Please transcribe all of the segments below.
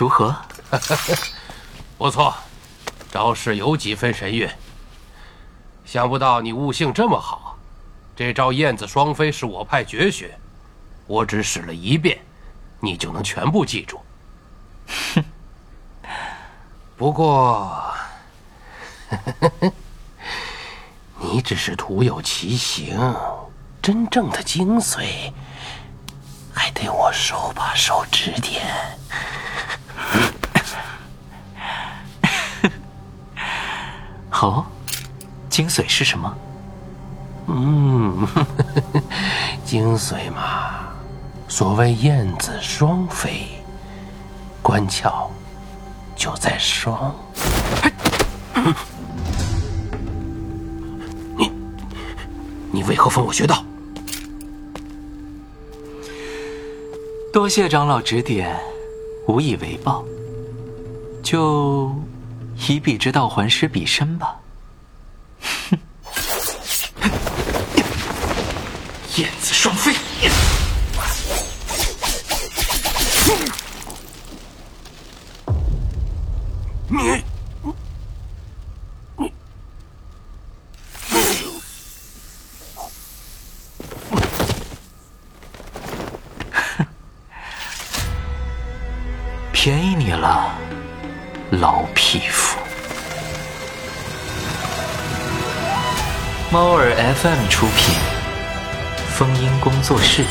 如何？不错，招式有几分神韵。想不到你悟性这么好，这招燕子双飞是我派绝学，我只使了一遍，你就能全部记住。哼。不过，你只是徒有其形，真正的精髓还得我手把手指点。好，精髓是什么？嗯，精髓嘛，所谓燕子双飞，关窍就在双。你，你为何封我穴道？多谢长老指点，无以为报。就。以彼之道还施彼身吧。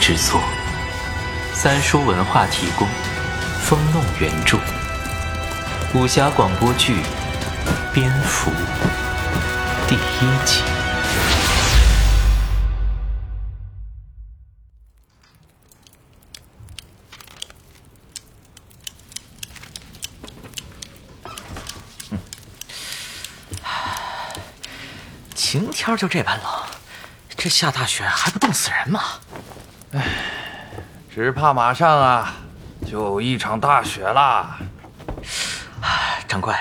制作，三叔文化提供，风弄原著，武侠广播剧《蝙蝠》第一集。晴天就这般冷，这下大雪还不冻死人吗？唉，只怕马上啊，就有一场大雪啦。掌柜，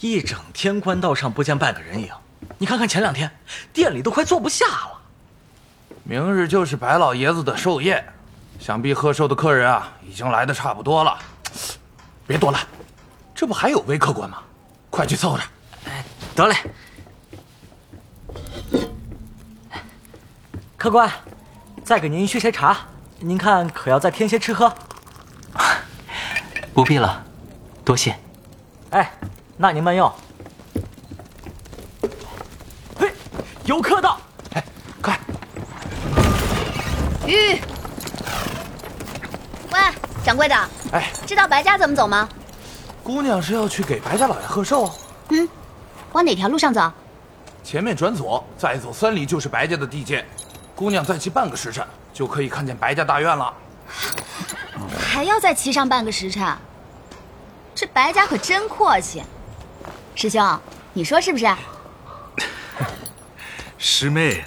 一整天官道上不见半个人影，你看看前两天，店里都快坐不下了。明日就是白老爷子的寿宴，想必贺寿的客人啊，已经来的差不多了。别多了，这不还有位客官吗？快去凑着。哎，得嘞。客官，再给您续些茶，您看可要再添些吃喝？不必了，多谢。哎，那您慢用。嘿，有客到！哎，快！吁！喂，掌柜的，哎，知道白家怎么走吗？姑娘是要去给白家老爷贺寿。嗯，往哪条路上走？前面转左，再走三里就是白家的地界。姑娘再骑半个时辰，就可以看见白家大院了。还要再骑上半个时辰？这白家可真阔气。师兄，你说是不是？师妹，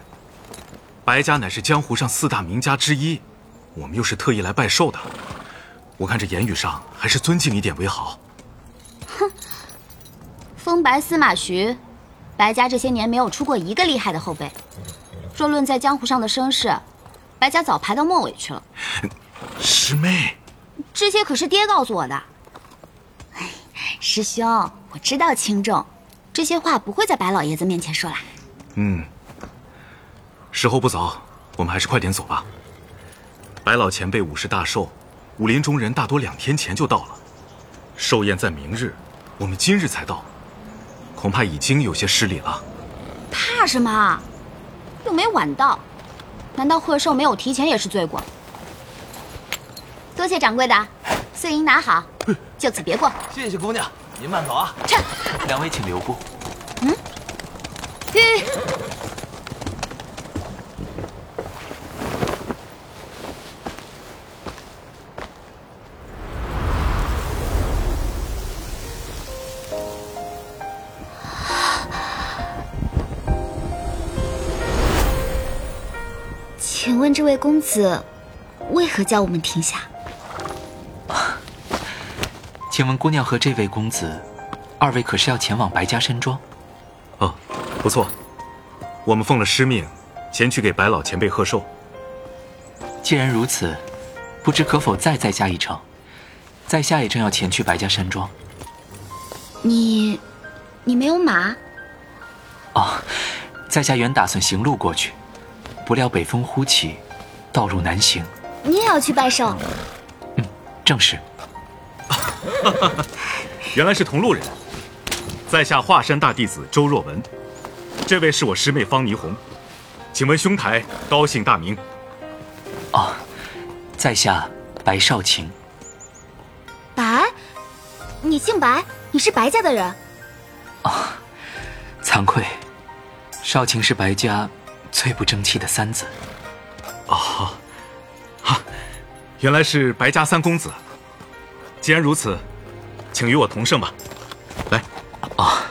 白家乃是江湖上四大名家之一，我们又是特意来拜寿的。我看这言语上还是尊敬一点为好。哼，风白司马徐，白家这些年没有出过一个厉害的后辈。若论在江湖上的声势，白家早排到末尾去了。师妹，这些可是爹告诉我的。师兄，我知道轻重，这些话不会在白老爷子面前说啦。嗯，时候不早，我们还是快点走吧。白老前辈五十大寿，武林中人大多两天前就到了。寿宴在明日，我们今日才到，恐怕已经有些失礼了。怕什么？又没晚到，难道贺寿没有提前也是罪过？多谢掌柜的，碎银拿好，就此别过。谢谢姑娘，您慢走啊。撤，两位请留步。嗯，这位公子，为何叫我们停下？请问姑娘和这位公子，二位可是要前往白家山庄？哦，不错，我们奉了师命，前去给白老前辈贺寿。既然如此，不知可否再再加一程，在下也正要前去白家山庄。你，你没有马？哦，在下原打算行路过去，不料北风忽起，道路难行。你也要去拜寿？嗯，正是。原来是同路人。在下华山大弟子周若文，这位是我师妹方霓虹，请问兄台高姓大名？哦，在下白少卿。白？你姓白？你是白家的人？哦，惭愧，少卿是白家最不争气的三子。哦，哈，原来是白家三公子。既然如此，请与我同胜吧。来。啊！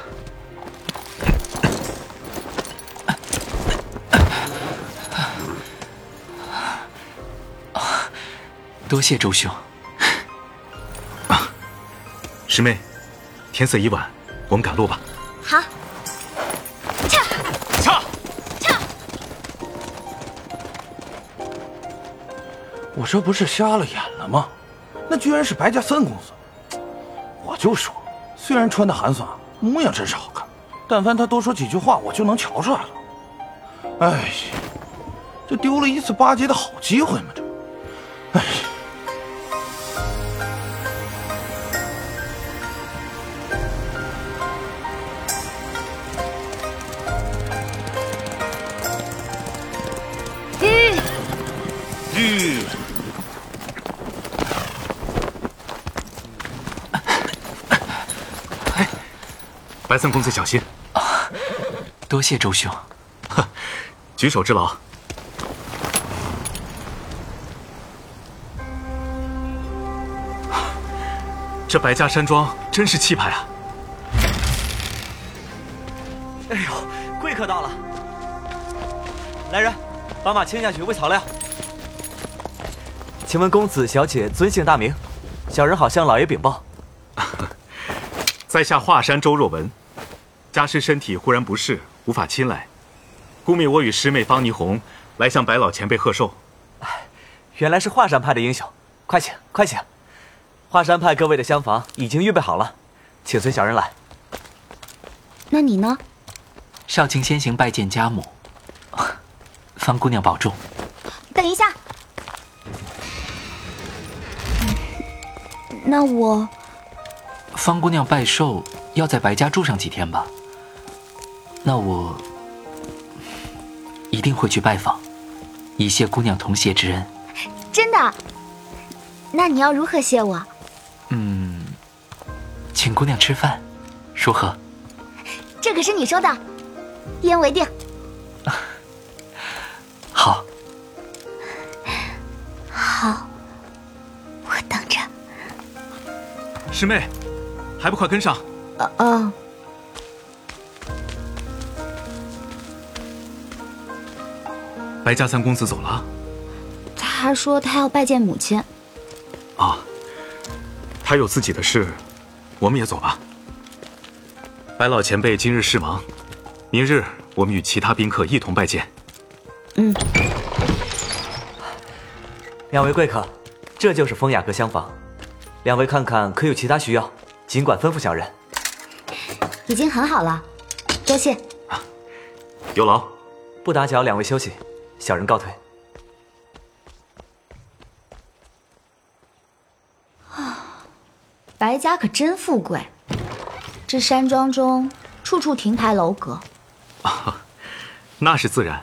多谢周兄。啊，师妹，天色已晚，我们赶路吧。好。我这不是瞎了眼了吗？那居然是白家三公子！我就说，虽然穿的寒酸。模样真是好看，但凡他多说几句话，我就能瞧出来了。哎呀，这丢了一次巴结的好机会嘛！这，白三公子小心！啊，多谢周兄。呵，举手之劳。这白家山庄真是气派啊！哎呦，贵客到了！来人，把马牵下去喂草料。请问公子小姐尊姓大名？小人好向老爷禀报。在下华山周若文。家师身体忽然不适，无法亲来，故命我与师妹方霓虹来向白老前辈贺寿。原来是华山派的英雄，快请快请！华山派各位的厢房已经预备好了，请随小人来。那你呢？少卿先行拜见家母，方姑娘保重。等一下，那我……方姑娘拜寿要在白家住上几天吧？那我一定会去拜访，以谢姑娘同谢之恩。真的？那你要如何谢我？嗯，请姑娘吃饭，如何？这可是你说的，一言为定。好。好，我等着。师妹，还不快跟上？呃哦。白家三公子走了，他说他要拜见母亲。啊，他有自己的事，我们也走吧。白老前辈今日事忙，明日我们与其他宾客一同拜见。嗯。两位贵客，这就是风雅阁厢房，两位看看可有其他需要，尽管吩咐小人。已经很好了，多谢。有劳，不打搅两位休息。小人告退。啊，白家可真富贵，这山庄中处处亭台楼阁。啊，那是自然。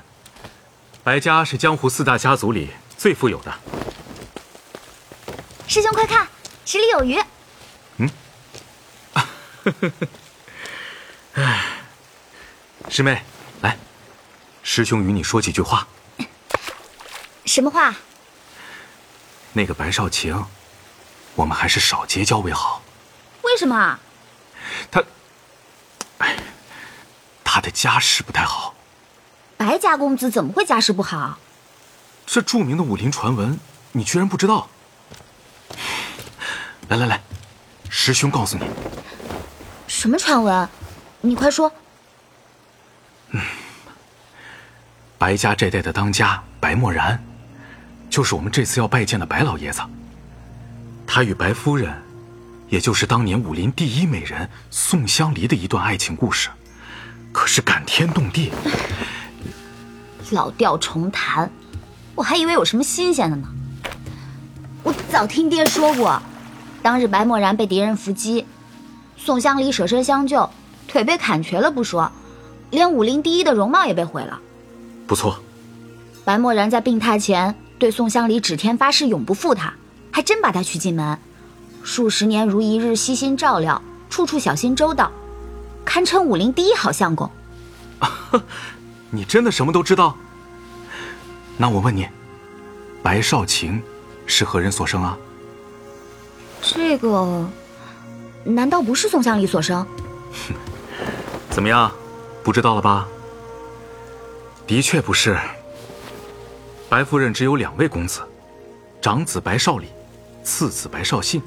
白家是江湖四大家族里最富有的。师兄快看，池里有鱼。嗯。哎，师妹，来，师兄与你说几句话。什么话？那个白少晴，我们还是少结交为好。为什么？他，哎，他的家世不太好。白家公子怎么会家世不好？这著名的武林传闻，你居然不知道？来来来，师兄告诉你。什么传闻？你快说。嗯，白家这代的当家白墨然。就是我们这次要拜见的白老爷子，他与白夫人，也就是当年武林第一美人宋香梨的一段爱情故事，可是感天动地。老调重弹，我还以为有什么新鲜的呢。我早听爹说过，当日白漠然被敌人伏击，宋香梨舍身相救，腿被砍瘸了不说，连武林第一的容貌也被毁了。不错，白漠然在病榻前对宋香梨指天发誓永不负她，还真把她娶进门，数十年如一日悉心照料，处处小心周到，堪称武林第一好相公。你真的什么都知道？那我问你，白少卿是何人所生啊？这个，难道不是宋香梨所生？怎么样，不知道了吧？的确不是。白夫人只有两位公子，长子白少礼，次子白少信。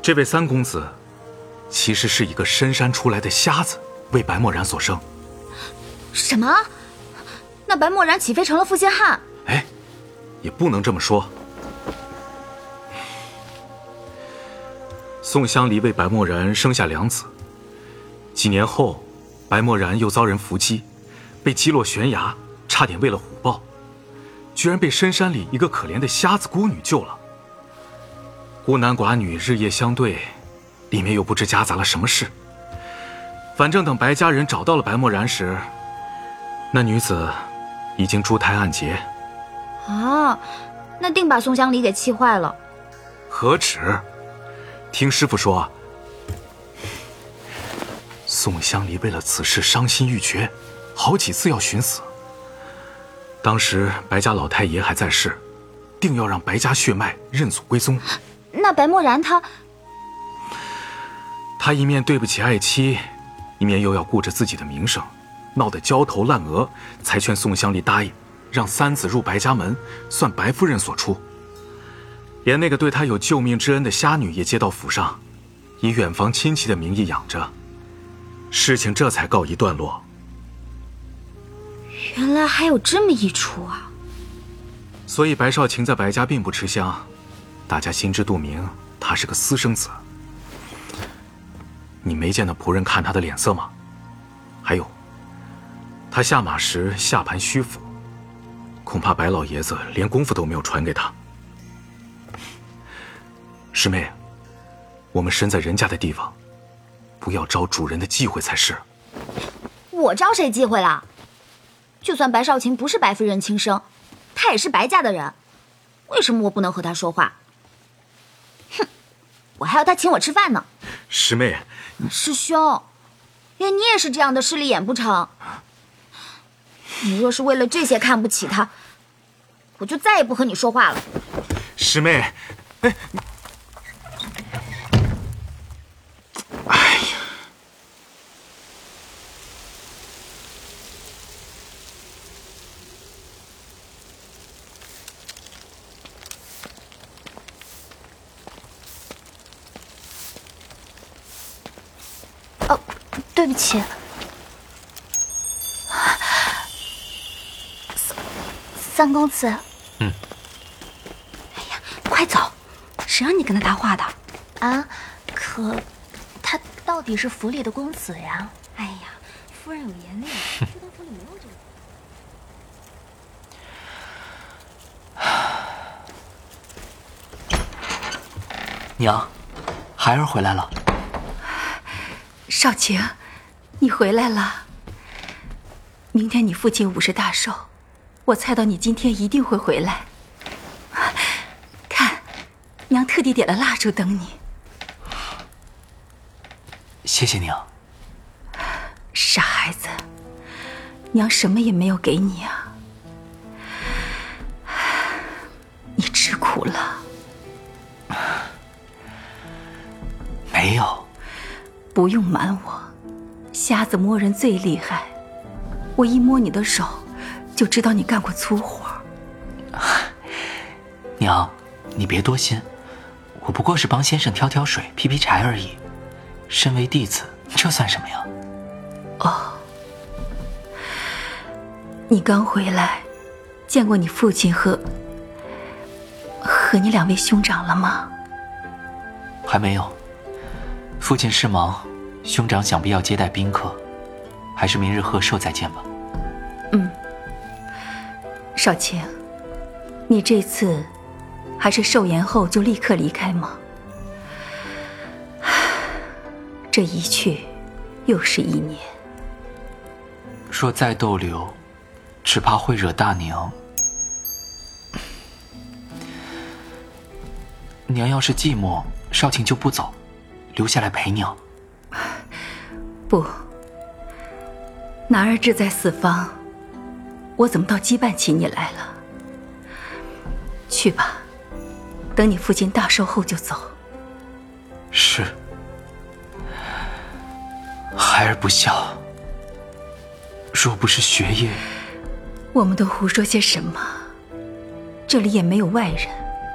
这位三公子，其实是一个深山出来的瞎子为白漠然所生。什么？那白漠然岂非成了负心汉？哎，也不能这么说。宋香梨为白漠然生下两子，几年后，白漠然又遭人伏击，被击落悬崖，差点为了虎豹，居然被深山里一个可怜的瞎子孤女救了。孤男寡女日夜相对，里面又不知夹杂了什么事。反正等白家人找到了白漠然时，那女子已经珠胎暗结。啊，那定把宋香梨给气坏了。何止？听师傅说，宋香梨为了此事伤心欲绝，好几次要寻死。当时白家老太爷还在世，定要让白家血脉认祖归宗。那白漠然他，他一面对不起爱妻，一面又要顾着自己的名声，闹得焦头烂额，才劝宋香丽答应，让三子入白家门，算白夫人所出。连那个对他有救命之恩的瞎女也接到府上，以远房亲戚的名义养着。事情这才告一段落。原来还有这么一出啊！所以白少卿在白家并不吃香，大家心知肚明，他是个私生子。你没见那仆人看他的脸色吗？还有，他下马时下盘虚俯，恐怕白老爷子连功夫都没有传给他。师妹，我们身在人家的地方，不要招主人的忌讳才是。我招谁忌讳了？就算白少卿不是白夫人亲生，他也是白家的人，为什么我不能和他说话？哼，我还要他请我吃饭呢。师妹，师兄，连你也是这样的势利眼不成？你若是为了这些看不起他，我就再也不和你说话了。师妹，哎。哎哦，对不起，三三公子。嗯。哎呀，快走！谁让你跟他搭话的？啊，可他。到底是府里的公子呀！哎呀，夫人有严令，这个府里没有这个。娘，孩儿回来了。少晴，你回来了。明天你父亲五十大寿，我猜到你今天一定会回来。看，娘特地点了蜡烛等你。谢谢娘。傻孩子，娘什么也没有给你啊，不用瞒我，瞎子摸人最厉害，我一摸你的手，就知道你干过粗活。娘，你别多心，我不过是帮先生挑挑水、劈劈柴而已。身为弟子，这算什么呀？哦，你刚回来，见过你父亲和和你两位兄长了吗？还没有。父亲是忙，兄长想必要接待宾客，还是明日贺寿再见吧。嗯，少卿，你这次还是寿宴后就立刻离开吗？这一去，又是一年。若再逗留，只怕会惹大娘。娘要是寂寞，少卿就不走，留下来陪娘。不，男儿志在四方，我怎么倒羁绊起你来了？去吧，等你父亲大寿后就走。是，孩儿不孝。若不是学业，我们都胡说些什么？这里也没有外人，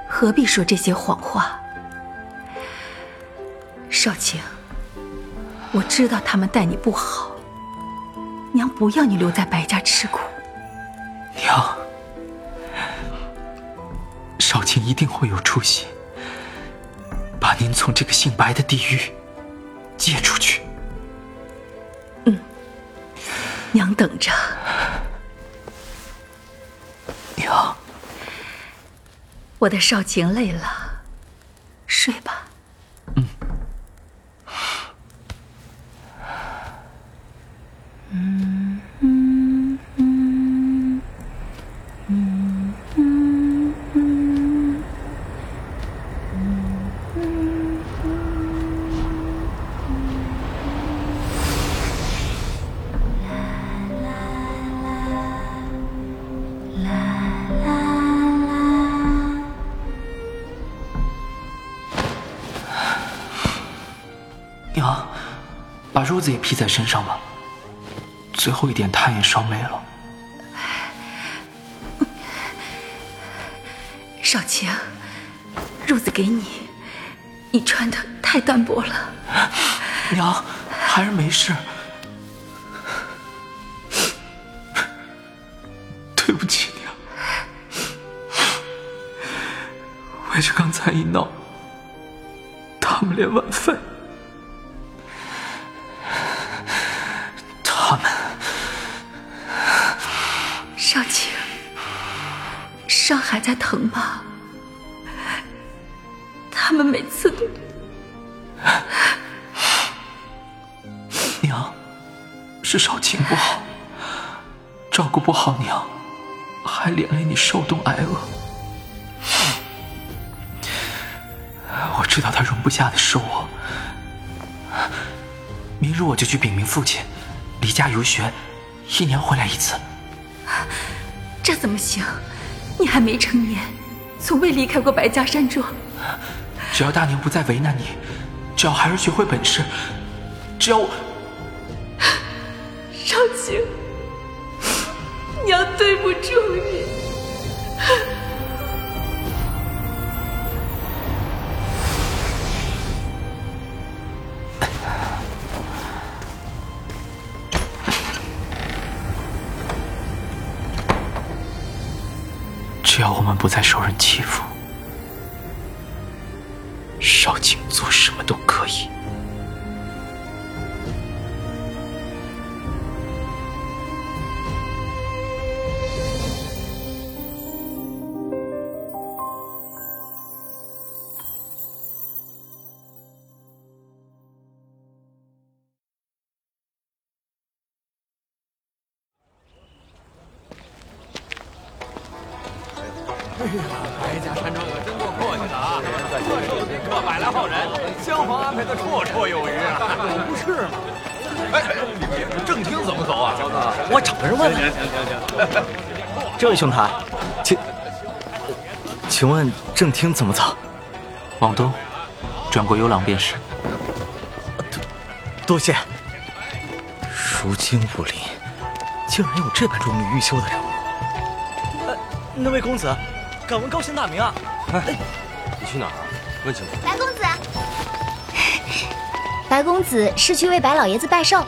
何必说这些谎话？少卿，我知道他们待你不好，娘不要你留在白家吃苦。娘，少卿一定会有出息，把您从这个姓白的地狱接出去。嗯娘等着，娘，我的少晴累了，睡吧。嗯。褥子也披在身上吧，最后一点炭也烧没了。少卿，褥子给你，你穿的太单薄了。娘，孩儿没事。照顾不好娘，还连累你受冻挨饿。我知道他容不下的是我，明日我就去禀明父亲，离家游学，一年回来一次。这怎么行？你还没成年，从未离开过白家山庄。只要大娘不再为难你，只要孩儿学会本事，只要我……对不住你。只要我们不再受人欺负，哎，正厅怎么走啊？我找个人问问。行行行行，这位兄台，请，请问正厅怎么走？往东，转过幽廊便是。多多谢。如今武林，竟然有这般忠于欲修的人物。那位公子，敢问高姓大名啊？哎，你去哪儿？问清楚。白公子是去为白老爷子拜寿。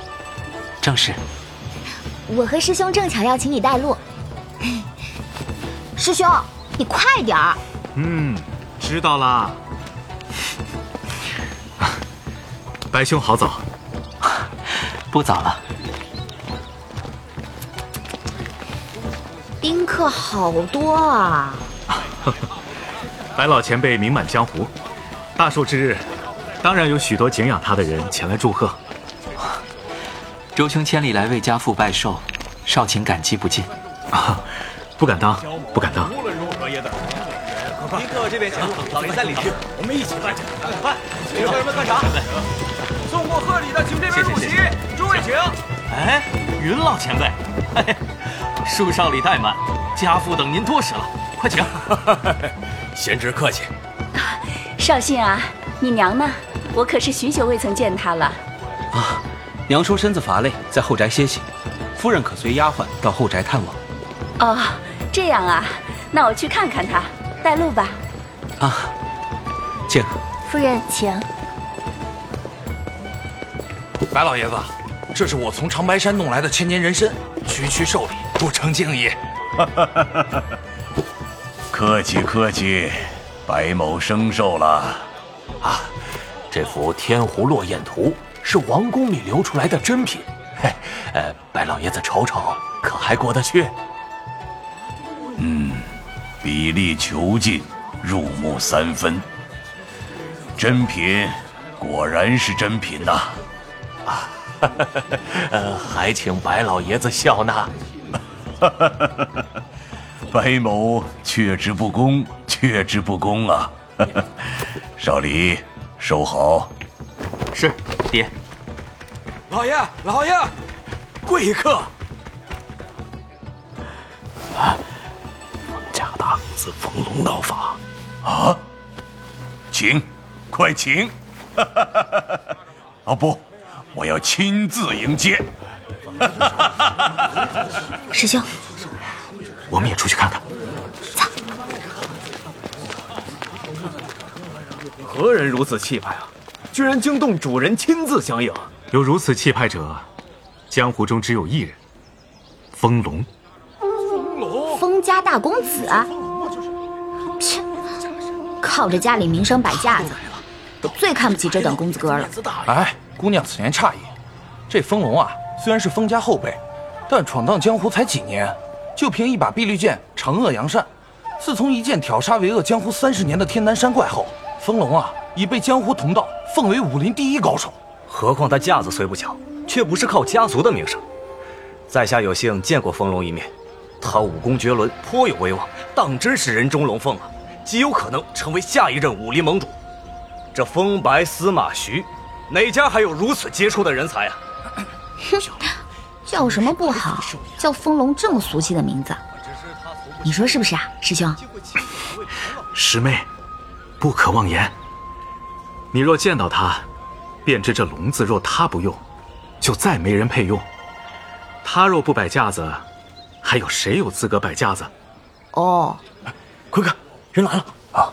正是。我和师兄正巧要请你带路。师兄，你快点儿。嗯，知道啦。白兄好早，不早了。宾客好多啊！白老前辈名满江湖，大寿之日，当然有许多敬仰他的人前来祝贺。周兄千里来为家父拜寿，少卿感激不尽。啊，不敢当，不敢当。无论如何也得。您各位这边请，老爷在里去，我们一起拜。快，请客人们干啥？送过贺礼的请这边入席，诸位请。哎，云老前辈，恕少礼怠慢，家父等您多时了，快请。贤侄客气。少信啊，你娘呢？我可是许久未曾见她了。啊，娘说身子乏累，在后宅歇息。夫人可随丫鬟到后宅探望。哦，这样啊，那我去看看她。带路吧。啊，请。夫人，请。白老爷子，这是我从长白山弄来的千年人参，区区寿礼，不成敬意。客气客气，白某生寿了。啊，这幅《天湖落雁图》是王宫里流出来的珍品，嘿，呃，白老爷子瞅瞅，可还过得去？嗯。比例遒劲，入木三分。珍品，果然是珍品呐！啊，呃，还请白老爷子笑纳。白某却之不恭，却之不恭啊！少离，收好。是，爹。老爷，老爷，贵客。啊。家大公子冯龙到访，啊，请，快请！啊不，我要亲自迎接。师兄，我们也出去看看。何人如此气派啊？居然惊动主人亲自相迎。有如此气派者，江湖中只有一人，风龙。风家大公子，切，靠着家里名声摆架子，我最看不起这等公子哥了。哎，姑娘此言差矣。这风龙啊，虽然是封家后辈，但闯荡江湖才几年，就凭一把碧绿剑惩恶扬善。自从一剑挑杀为恶江湖三十年的天南山怪后，风龙啊已被江湖同道奉为武林第一高手。何况他架子虽不小，却不是靠家族的名声。在下有幸见过风龙一面。他武功绝伦，颇有威望，当真是人中龙凤啊！极有可能成为下一任武林盟主。这风白司马徐，哪家还有如此杰出的人才啊？哼，叫什么不好？叫风龙这么俗气的名字，你说是不是啊，师兄？师妹，不可妄言。你若见到他，便知这笼子若他不用，就再没人配用。他若不摆架子。还有谁有资格摆架子？哦，快看，人来了啊！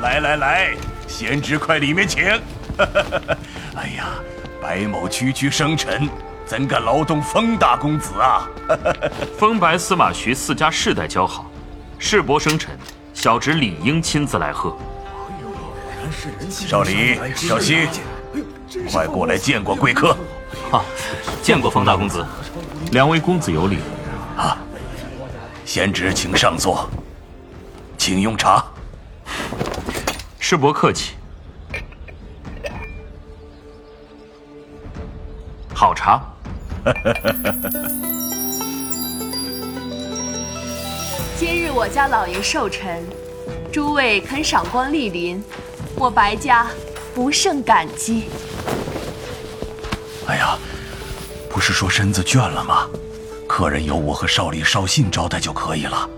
来 来来，贤侄快里面请。哎呀，白某区区生辰，怎敢劳动风大公子啊？风白司马徐四家世代交好，世伯生辰，小侄理应亲自来贺。少林，少熙，快过来见过贵客。啊，见过冯大公子。两位公子有礼，啊，贤侄请上座，请用茶。师伯客气，好茶。今日我家老爷寿辰，诸位肯赏光莅临，我白家不胜感激。哎呀。不是说身子倦了吗？客人由我和少礼、少信招待就可以了，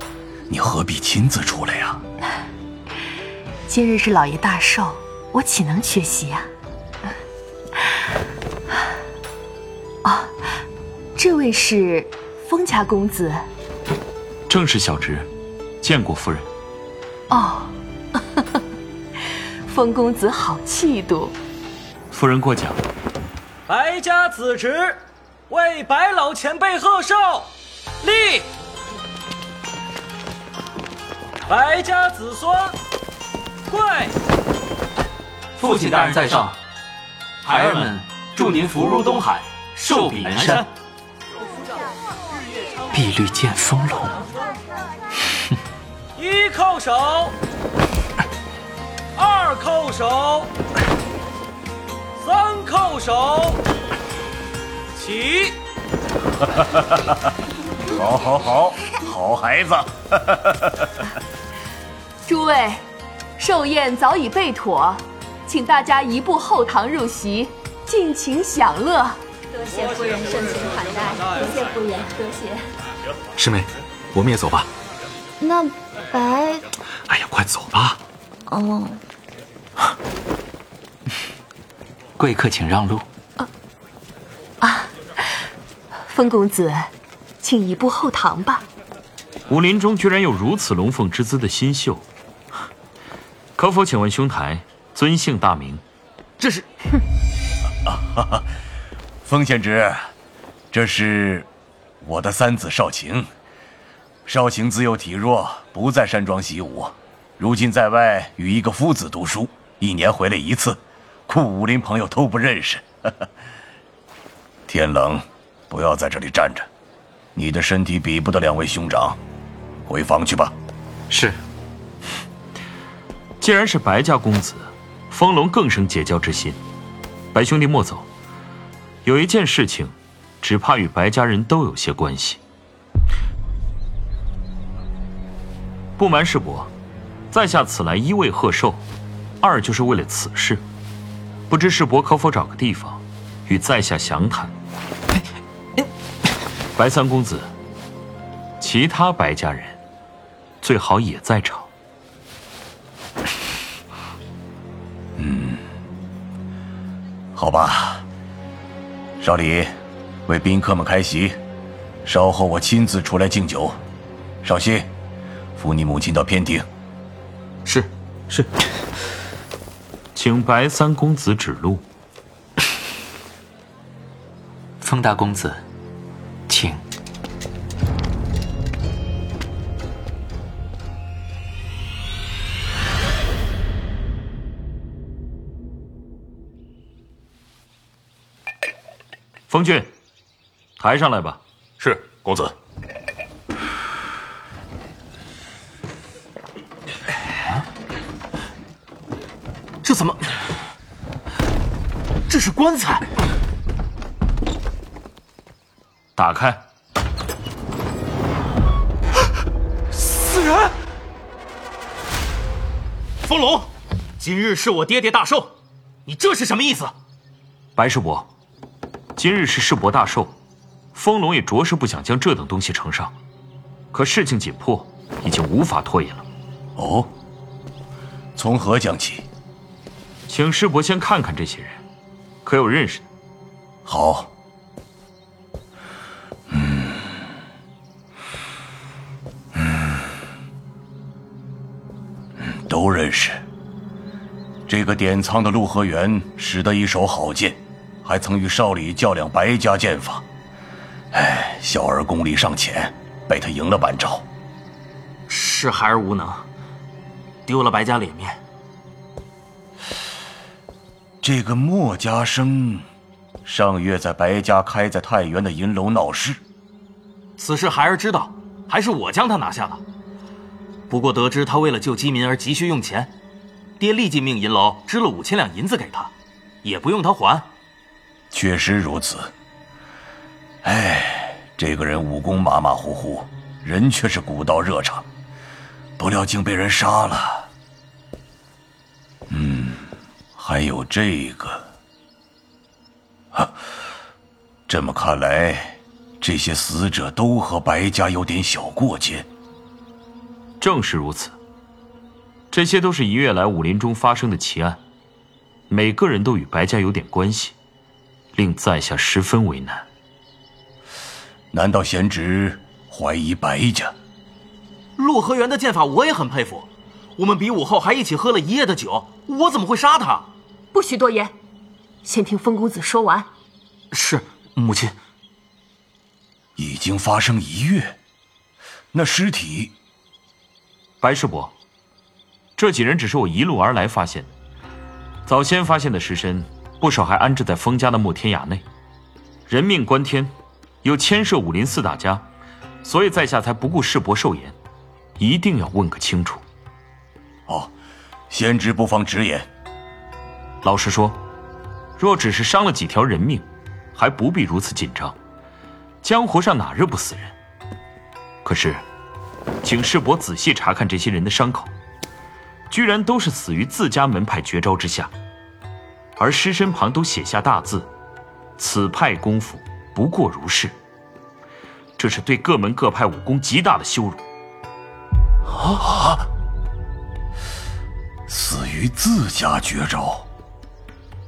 你何必亲自出来呀？今日是老爷大寿，我岂能缺席呀？啊，这位是风家公子，正是小侄，见过夫人。哦，封公子好气度。夫人过奖。白家子侄。为白老前辈贺寿，立！白家子孙跪！父亲大人在上，孩儿们祝您福如东海，寿比南山。碧绿见风龙，一叩首，二叩首，三叩首，起。好，好，好，好孩子。诸位，寿宴早已备妥，请大家移步后堂入席，尽情享乐。多谢夫人盛情款待，多谢夫人，多谢。师妹，我们也走吧。那白……哎呀，快走吧。哦，贵客请让路。啊啊，风公子，请移步后堂吧。武林中居然有如此龙凤之姿的新秀，可否请问兄台尊姓大名？这是，啊，风县侄，这是我的三子少晴。少晴自幼体弱，不在山庄习武，如今在外与一个夫子读书，一年回来一次，故武林朋友都不认识。天冷，不要在这里站着，你的身体比不得两位兄长，回房去吧。是。既然是白家公子，风龙更生结交之心。白兄弟莫走，有一件事情，只怕与白家人都有些关系。不瞒世伯，在下此来一为贺寿，二就是为了此事。不知世伯可否找个地方，与在下详谈？白三公子，其他白家人最好也在场。嗯，好吧。少李，为宾客们开席，稍后我亲自出来敬酒。少熙，扶你母亲到偏厅。是是，请白三公子指路。风大公子，请。风俊，抬上来吧。是公子。这怎么？这是棺材。打开。死人！风龙，今日是我爹爹大寿，你这是什么意思？白师伯，今日是世伯大寿，风龙也着实不想将这等东西呈上，可事情紧迫，已经无法拖延了。哦，从何讲起？请师伯先看看这些人，可有认识的？好。嗯嗯嗯，都认识。这个典藏的陆和元使得一手好剑，还曾与少李较量白家剑法。哎，小儿功力尚浅，被他赢了半招。是孩儿无能，丢了白家脸面。这个莫家生，上月在白家开在太原的银楼闹事，此事孩儿知道，还是我将他拿下的。不过得知他为了救饥民而急需用钱，爹立即命银楼支了五千两银子给他，也不用他还。确实如此。哎，这个人武功马马虎虎，人却是古道热肠，不料竟被人杀了。嗯。还有这个，啊，这么看来，这些死者都和白家有点小过节。正是如此，这些都是一月来武林中发生的奇案，每个人都与白家有点关系，令在下十分为难。难道贤侄怀疑白家？陆河源的剑法我也很佩服，我们比武后还一起喝了一夜的酒，我怎么会杀他？不许多言，先听风公子说完。是母亲。已经发生一月，那尸体……白师伯，这几人只是我一路而来发现的。早先发现的尸身，不少还安置在封家的莫天崖内。人命关天，又牵涉武林四大家，所以在下才不顾世伯寿言，一定要问个清楚。哦，先知不妨直言。老实说，若只是伤了几条人命，还不必如此紧张。江湖上哪日不死人？可是，请世伯仔细查看这些人的伤口，居然都是死于自家门派绝招之下，而尸身旁都写下大字。此派功夫不过如是，这是对各门各派武功极大的羞辱。啊！死于自家绝招。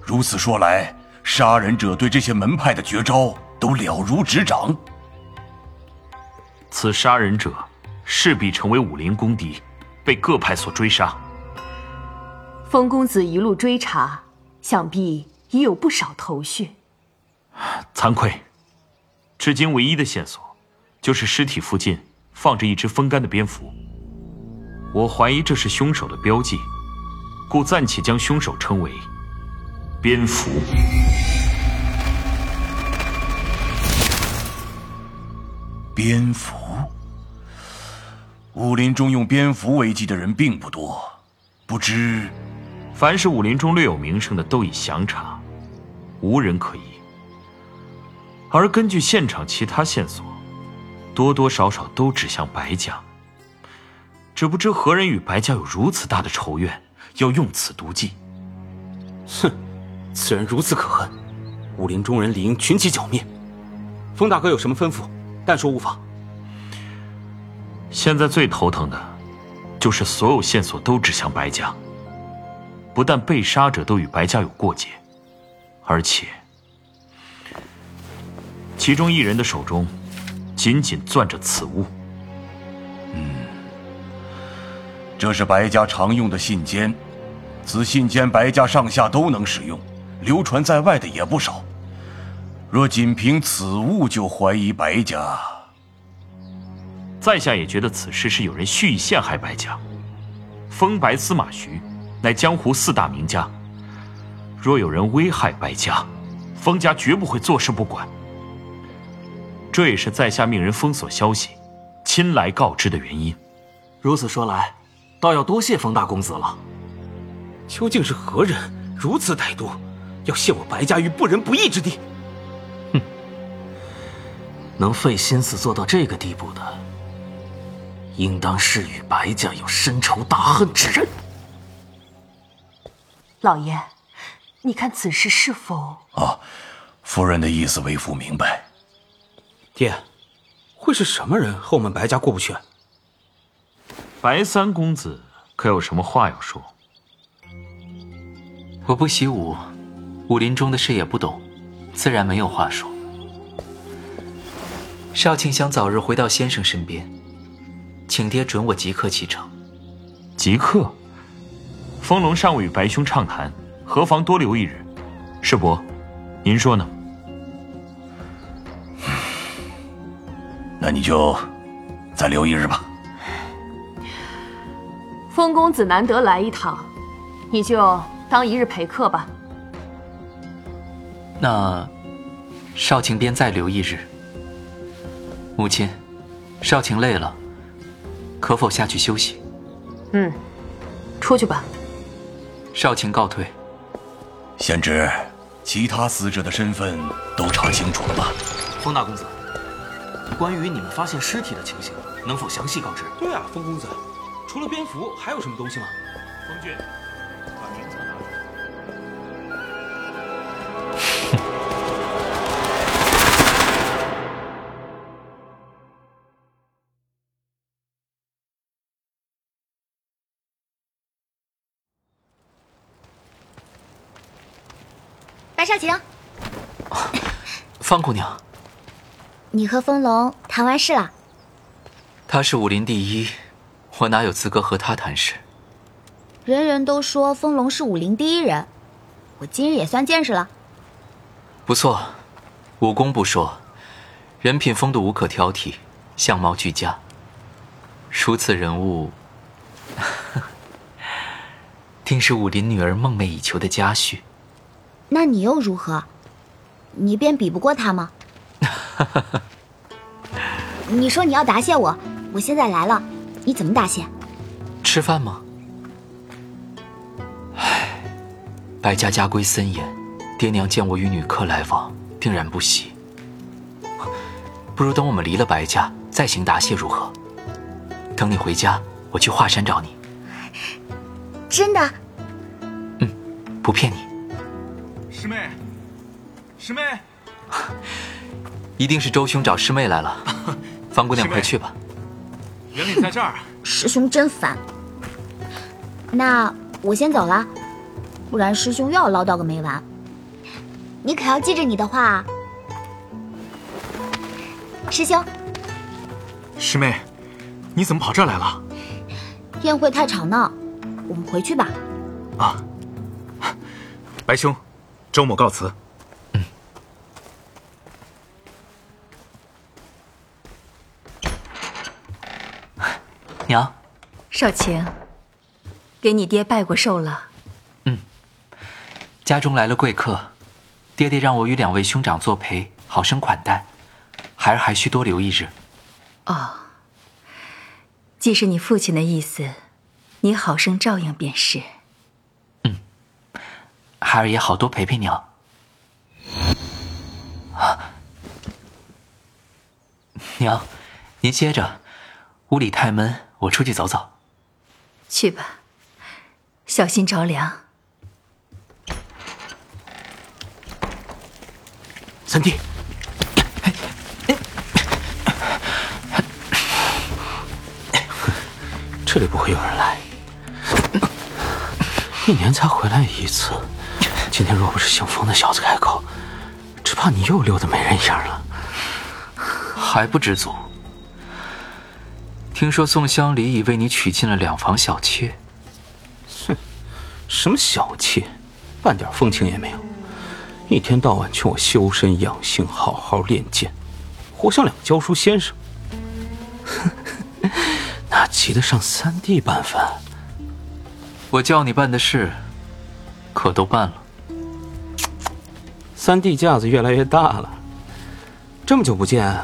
如此说来，杀人者对这些门派的绝招都了如指掌。此杀人者势必成为武林公敌，被各派所追杀。风公子一路追查，想必已有不少头绪。惭愧，至今唯一的线索，就是尸体附近放着一只风干的蝙蝠。我怀疑这是凶手的标记，故暂且将凶手称为蝙蝠。蝙蝠，武林中用蝙蝠为记的人并不多，不知，凡是武林中略有名声的都已详查，无人可疑。而根据现场其他线索，多多少少都指向白家。只不知何人与白家有如此大的仇怨，要用此毒计？哼，此人如此可恨，武林中人理应群起剿灭。风大哥有什么吩咐，但说无妨。现在最头疼的，就是所有线索都指向白家。不但被杀者都与白家有过节，而且……其中一人的手中，紧紧攥着此物。嗯，这是白家常用的信笺，此信笺白家上下都能使用，流传在外的也不少。若仅凭此物就怀疑白家，在下也觉得此事是有人蓄意陷害白家。风白司马徐，乃江湖四大名家，若有人危害白家，风家绝不会坐视不管。这也是在下命人封锁消息，亲来告知的原因。如此说来，倒要多谢风大公子了。究竟是何人如此歹毒，要陷我白家于不仁不义之地？哼，能费心思做到这个地步的，应当是与白家有深仇大恨之人。老爷，你看此事是否……啊，夫人的意思，为父明白。爹，会是什么人和我们白家过不去？白三公子可有什么话要说？我不习武，武林中的事也不懂，自然没有话说。少卿想早日回到先生身边，请爹准我即刻启程。即刻？风龙尚未与白兄畅谈，何妨多留一日？世伯，您说呢？那你就再留一日吧。风公子难得来一趟，你就当一日陪客吧。那少卿便再留一日。母亲，少卿累了，可否下去休息？嗯，出去吧。少卿告退。贤侄，其他死者的身份都查清楚了吧？风大公子。关于你们发现尸体的情形，能否详细告知？对啊，风公子，除了蝙蝠，还有什么东西吗？风俊，少晴，方姑娘。你和风龙谈完事了？他是武林第一，我哪有资格和他谈事？人人都说风龙是武林第一人，我今日也算见识了。不错，武功不说，人品风度无可挑剔，相貌俱佳。如此人物，定是武林女儿梦寐以求的佳婿。那你又如何？你便比不过他吗？你说你要答谢我，我现在来了，你怎么答谢？吃饭吗？唉，白家家规森严，爹娘见我与女客来往，定然不喜。不如等我们离了白家，再行答谢如何？等你回家，我去华山找你。真的？嗯，不骗你。师妹，师妹，一定是周兄找师妹来了。方姑娘，快去吧。原来你在这儿。师兄真烦。那我先走了，不然师兄又要唠叨个没完。你可要记着你的话。师兄。师妹，你怎么跑这儿来了？宴会太吵闹，我们回去吧。啊，白兄，周某告辞。嗯。娘，少晴，给你爹拜过寿了。嗯。家中来了贵客，爹爹让我与两位兄长作陪，好生款待，孩儿还需多留一日。哦，既是你父亲的意思，你好生照应便是。嗯，孩儿也好多陪陪娘。啊，娘，您歇着，屋里太闷，我出去走走。去吧，小心着凉。三弟。这里不会有人来。一年才回来一次，今天若不是姓冯的小子开口，只怕你又溜得没人影了。还不知足？听说宋香离已为你娶进了两房小妾。哼，什么小妾，半点风情也没有，一天到晚劝我修身养性，好好练剑，活像两个教书先生。哼。哪及得上三弟办饭？我叫你办的事，可都办了。三弟架子越来越大了，这么久不见，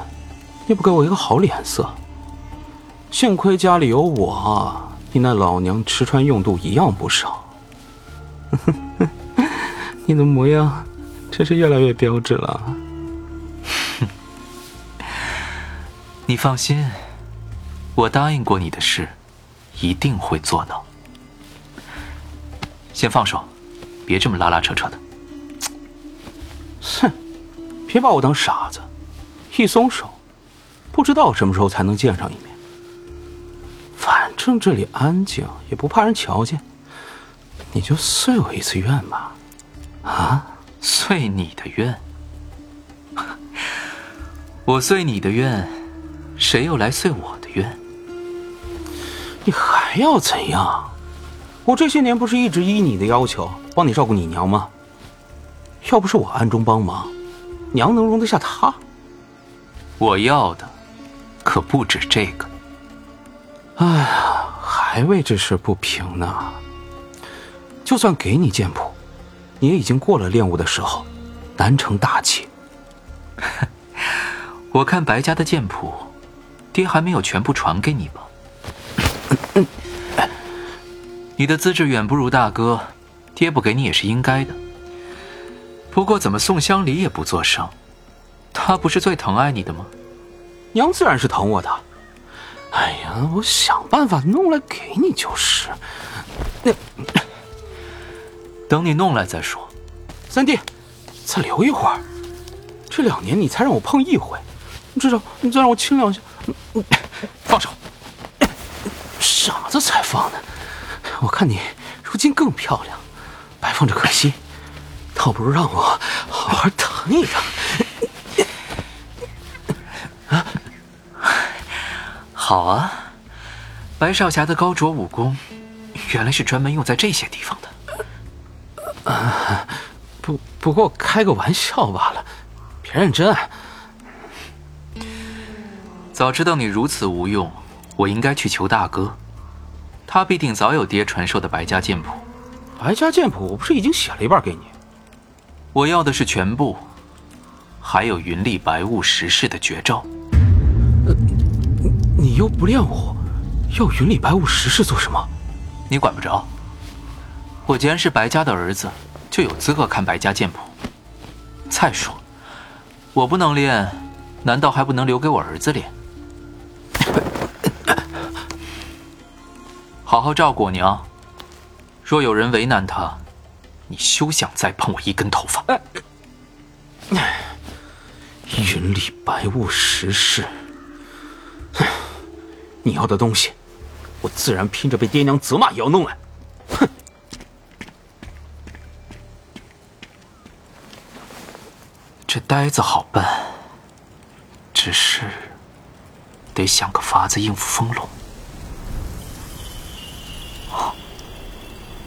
你不给我一个好脸色。幸亏家里有我，你那老娘吃穿用度一样不少。你的模样真是越来越标致了。你放心。我答应过你的事，一定会做到。先放手，别这么拉拉扯扯的。哼，别把我当傻子，一松手，不知道什么时候才能见上一面。反正这里安静，也不怕人瞧见。你就遂我一次愿吧。啊，遂你的愿？我遂你的愿，谁又来遂我的愿？你还要怎样？我这些年不是一直依你的要求帮你照顾你娘吗？要不是我暗中帮忙，娘能容得下他？我要的可不止这个。哎呀，还为这事不平呢。就算给你剑谱，你也已经过了练武的时候，难成大器。我看白家的剑谱，爹还没有全部传给你吧？你的资质远不如大哥，爹不给你也是应该的。不过怎么宋香离也不作声？她不是最疼爱你的吗？娘自然是疼我的。哎呀，我想办法弄来给你就是。那等你弄来再说。三弟，再留一会儿。这两年你才让我碰一回，至少你再让我亲两下。放手。傻子才放呢！我看你如今更漂亮，白放着可惜，倒不如让我好好疼一疼。啊，好啊！白少侠的高卓武功，原来是专门用在这些地方的。啊，不不过开个玩笑罢了，别认真。早知道你如此无用，我应该去求大哥。他必定早有爹传授的白家剑谱，白家剑谱我不是已经写了一半给你？我要的是全部，还有云丽白雾十式的绝招。你又不练武，要云里白雾十式做什么？你管不着。我既然是白家的儿子，就有资格看白家剑谱。再说，我不能练，难道还不能留给我儿子练？好好照顾我娘。若有人为难她，你休想再碰我一根头发。云里白雾十式。你要的东西，我自然拼着被爹娘责骂也要弄来。哼！这呆子好办，只是得想个法子应付风龙。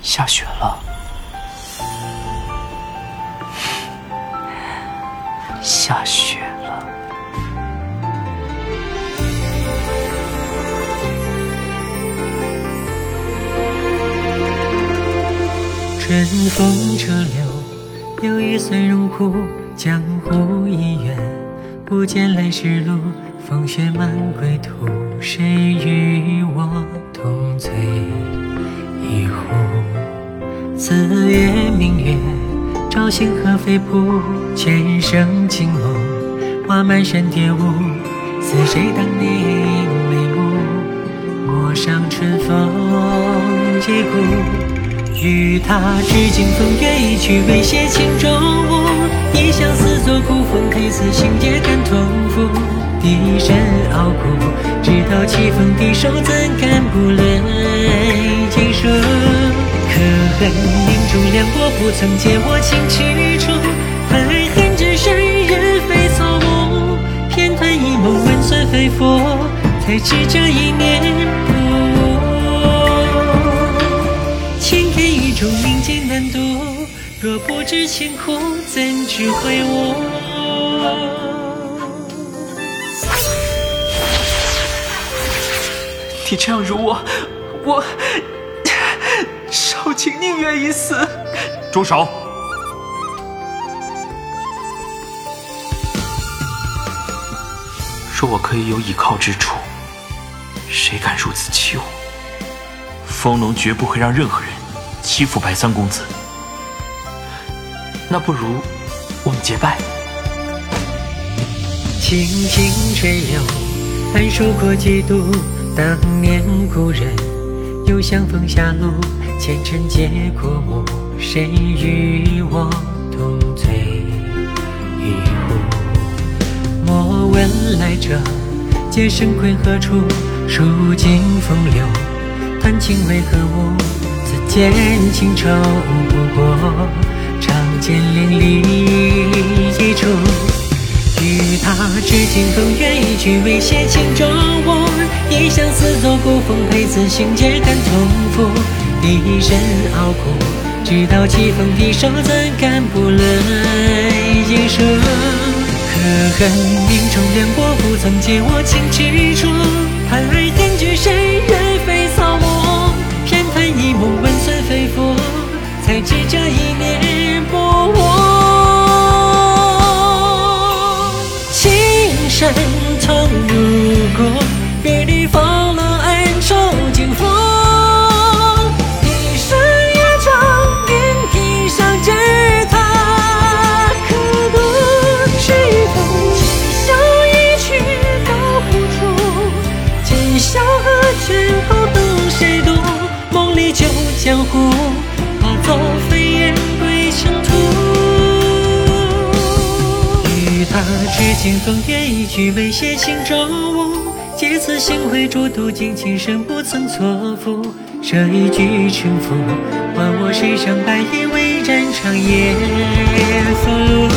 下雪了，下雪了。春风车流，又一岁荣枯，江湖已远，不见来时路。风雪满归途，谁与我同醉一壶？子夜明月，照星河飞瀑，前生情梦，画满山蝶舞。似谁当年眉目，陌上春风几股。与他至今风月一曲，未歇情中物。一相思作孤风，黑似心结感痛苦。低声傲骨，直到棋逢敌手，怎敢不泪尽数？可恨命中两国，不曾见我情去处。爱恨之深，人非草木。偏叹一梦，温存非佛，才知这一念不。中明镜难渡，若不知情苦，怎知悔悟？你这样辱我，我少卿宁愿一死。住手！说我可以有倚靠之处，谁敢如此欺我？风龙绝不会让任何人。欺负白三公子，那不如我们结拜。轻轻吹柳，寒暑过几度。当年故人，又相逢狭路。前尘皆过目，谁与我同醉一壶？莫问来者，皆身归何处？数尽风流，谈情为何物？此间情仇不过，长剑连理一出。与他至今风月一曲，未写情中物。一相思作古风，陪此心结感痛苦。一身傲骨，直到棋逢敌手，怎敢不泪尽数？可恨命中两国，不曾见我情之处。叹爱恨聚谁人非草木。一梦温存肺腑，才知这一念不误。情深曾如故，至今风月一曲，未写情中物。借此心灰浊度，尽情深不曾错付。这一句沉浮，换我身上白衣为战场也俘虏。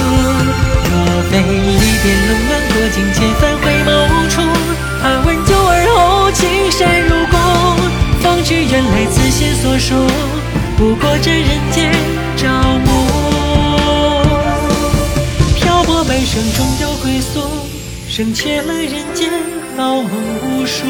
若非离别冷暖，过尽千帆回眸处。怕问旧而后，青山如故。方知原来此心所属，不过这人间朝暮。生，终有归宿，生前来人间好梦无数。